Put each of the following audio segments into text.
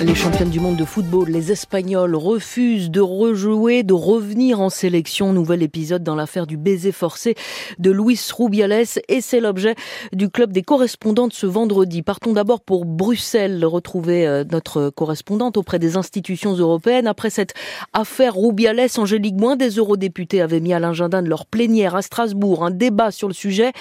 Les championnes du monde de football, les Espagnols, refusent de rejouer, de revenir en sélection. Nouvel épisode dans l'affaire du baiser forcé de Luis Rubiales et c'est l'objet du club des correspondantes ce vendredi. Partons d'abord pour Bruxelles, retrouver euh, notre correspondante auprès des institutions européennes. Après cette affaire Rubiales, Angélique Moins, des eurodéputés avaient mis à l'agenda de leur plénière à Strasbourg un débat sur le sujet.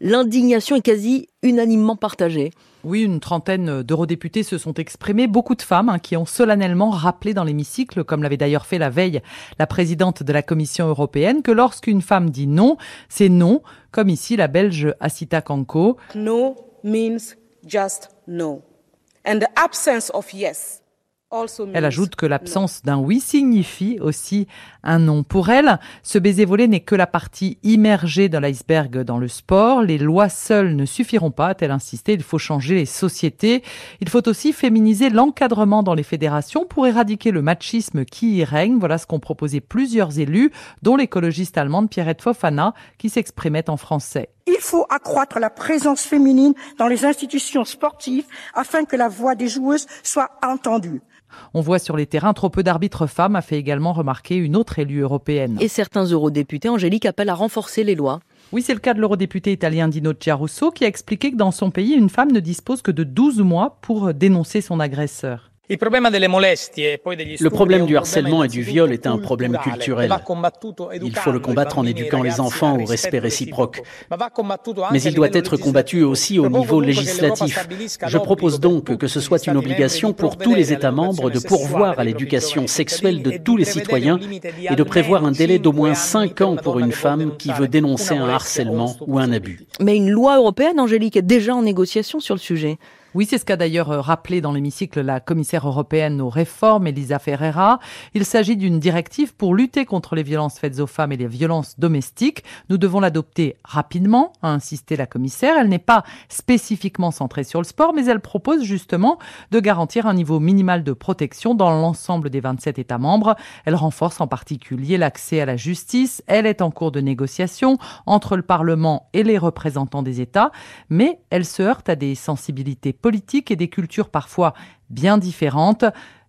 L'indignation est quasi unanimement partagée. Oui, une trentaine d'eurodéputés se sont exprimés, beaucoup de femmes hein, qui ont solennellement rappelé dans l'hémicycle, comme l'avait d'ailleurs fait la veille la présidente de la Commission européenne, que lorsqu'une femme dit non, c'est non, comme ici la Belge Asita Kanko. No means just no. And the absence of yes elle ajoute que l'absence d'un oui signifie aussi un non. Pour elle, ce baiser volé n'est que la partie immergée dans l'iceberg dans le sport. Les lois seules ne suffiront pas, a-t-elle insisté. Il faut changer les sociétés. Il faut aussi féminiser l'encadrement dans les fédérations pour éradiquer le machisme qui y règne. Voilà ce qu'ont proposé plusieurs élus, dont l'écologiste allemande Pierrette Fofana, qui s'exprimait en français. Il faut accroître la présence féminine dans les institutions sportives afin que la voix des joueuses soit entendue. On voit sur les terrains trop peu d'arbitres femmes, a fait également remarquer une autre élue européenne. Et certains eurodéputés, Angélique, appellent à renforcer les lois. Oui, c'est le cas de l'eurodéputé italien Dino Giarusso qui a expliqué que dans son pays, une femme ne dispose que de 12 mois pour dénoncer son agresseur. Le problème du harcèlement et du viol est un problème culturel. Il faut le combattre en éduquant les enfants au respect réciproque. Mais il doit être combattu aussi au niveau législatif. Je propose donc que ce soit une obligation pour tous les États membres de pourvoir à l'éducation sexuelle de tous les citoyens et de prévoir un délai d'au moins 5 ans pour une femme qui veut dénoncer un harcèlement ou un abus. Mais une loi européenne, Angélique, est déjà en négociation sur le sujet. Oui, c'est ce qu'a d'ailleurs euh, rappelé dans l'hémicycle la commissaire européenne aux réformes, Elisa Ferreira. Il s'agit d'une directive pour lutter contre les violences faites aux femmes et les violences domestiques. Nous devons l'adopter rapidement, a insisté la commissaire. Elle n'est pas spécifiquement centrée sur le sport, mais elle propose justement de garantir un niveau minimal de protection dans l'ensemble des 27 États membres. Elle renforce en particulier l'accès à la justice. Elle est en cours de négociation entre le Parlement et les représentants des États, mais elle se heurte à des sensibilités et des cultures parfois bien différentes.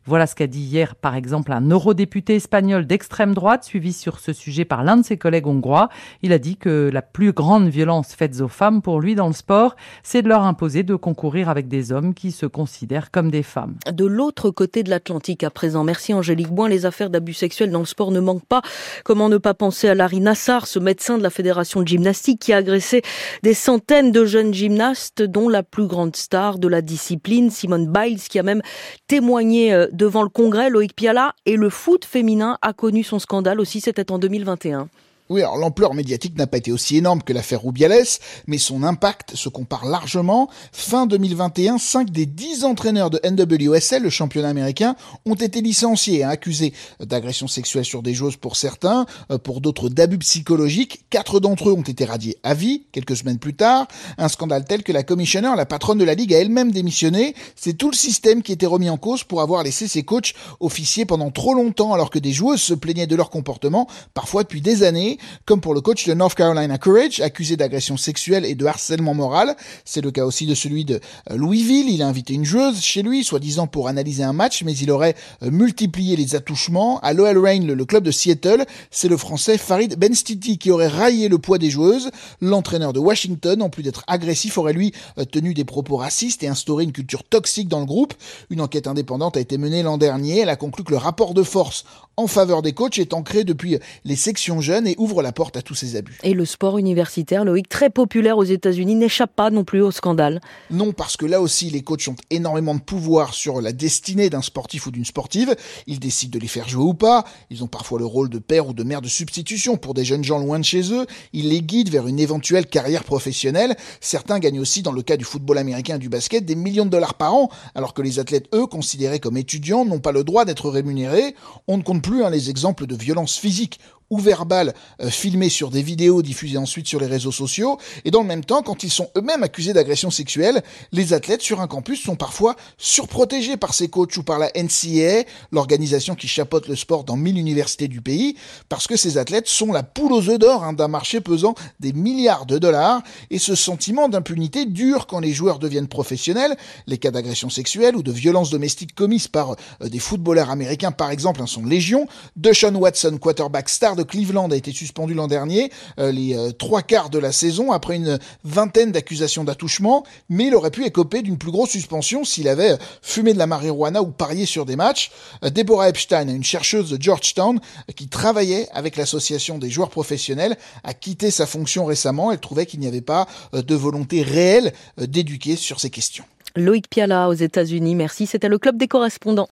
Voilà ce qu'a dit hier, par exemple, un eurodéputé espagnol d'extrême droite, suivi sur ce sujet par l'un de ses collègues hongrois. Il a dit que la plus grande violence faite aux femmes, pour lui, dans le sport, c'est de leur imposer de concourir avec des hommes qui se considèrent comme des femmes. De l'autre côté de l'Atlantique, à présent, merci Angélique Boin, les affaires d'abus sexuels dans le sport ne manquent pas. Comment ne pas penser à Larry Nassar, ce médecin de la Fédération de gymnastique qui a agressé des centaines de jeunes gymnastes, dont la plus grande star de la discipline, Simone Biles, qui a même témoigné euh, devant le Congrès, Loïc Piala, et le foot féminin a connu son scandale aussi, c'était en 2021. Oui, alors l'ampleur médiatique n'a pas été aussi énorme que l'affaire Rubiales, mais son impact se compare largement. Fin 2021, 5 des 10 entraîneurs de NWSL, le championnat américain, ont été licenciés, hein, accusés d'agression sexuelle sur des joueuses pour certains, euh, pour d'autres d'abus psychologiques. Quatre d'entre eux ont été radiés à vie, quelques semaines plus tard. Un scandale tel que la commissionneur, la patronne de la ligue, a elle-même démissionné. C'est tout le système qui était remis en cause pour avoir laissé ses coachs officier pendant trop longtemps alors que des joueuses se plaignaient de leur comportement, parfois depuis des années comme pour le coach de North Carolina Courage, accusé d'agression sexuelle et de harcèlement moral. C'est le cas aussi de celui de euh, Louisville. Il a invité une joueuse chez lui, soi-disant pour analyser un match, mais il aurait euh, multiplié les attouchements. À l'OL Reign, le club de Seattle, c'est le français Farid Benstiti qui aurait raillé le poids des joueuses. L'entraîneur de Washington, en plus d'être agressif, aurait lui euh, tenu des propos racistes et instauré une culture toxique dans le groupe. Une enquête indépendante a été menée l'an dernier. Elle a conclu que le rapport de force en faveur des coachs est ancré depuis les sections jeunes et ouvre la porte à tous ces abus. Et le sport universitaire, Loïc, très populaire aux États-Unis, n'échappe pas non plus au scandale. Non, parce que là aussi, les coachs ont énormément de pouvoir sur la destinée d'un sportif ou d'une sportive. Ils décident de les faire jouer ou pas. Ils ont parfois le rôle de père ou de mère de substitution pour des jeunes gens loin de chez eux. Ils les guident vers une éventuelle carrière professionnelle. Certains gagnent aussi, dans le cas du football américain et du basket, des millions de dollars par an, alors que les athlètes, eux, considérés comme étudiants, n'ont pas le droit d'être rémunérés. On ne compte plus hein, les exemples de violences physiques ou verbales euh, filmées sur des vidéos diffusées ensuite sur les réseaux sociaux. Et dans le même temps, quand ils sont eux-mêmes accusés d'agression sexuelle, les athlètes sur un campus sont parfois surprotégés par ces coachs ou par la NCAA, l'organisation qui chapeaute le sport dans mille universités du pays, parce que ces athlètes sont la poule aux œufs d'or hein, d'un marché pesant des milliards de dollars. Et ce sentiment d'impunité dure quand les joueurs deviennent professionnels. Les cas d'agression sexuelle ou de violence domestique commises par euh, des footballeurs américains, par exemple, hein, sont légion. Deshaun Watson, quarterback star de Cleveland, a été suspendu l'an dernier, euh, les euh, trois quarts de la saison, après une vingtaine d'accusations d'attouchement, mais il aurait pu écoper d'une plus grosse suspension s'il avait fumé de la marijuana ou parié sur des matchs. Deborah Epstein, une chercheuse de Georgetown qui travaillait avec l'association des joueurs professionnels, a quitté sa fonction récemment. Elle trouvait qu'il n'y avait pas de volonté réelle d'éduquer sur ces questions. Loïc Piala aux États-Unis, merci. C'était le club des correspondants.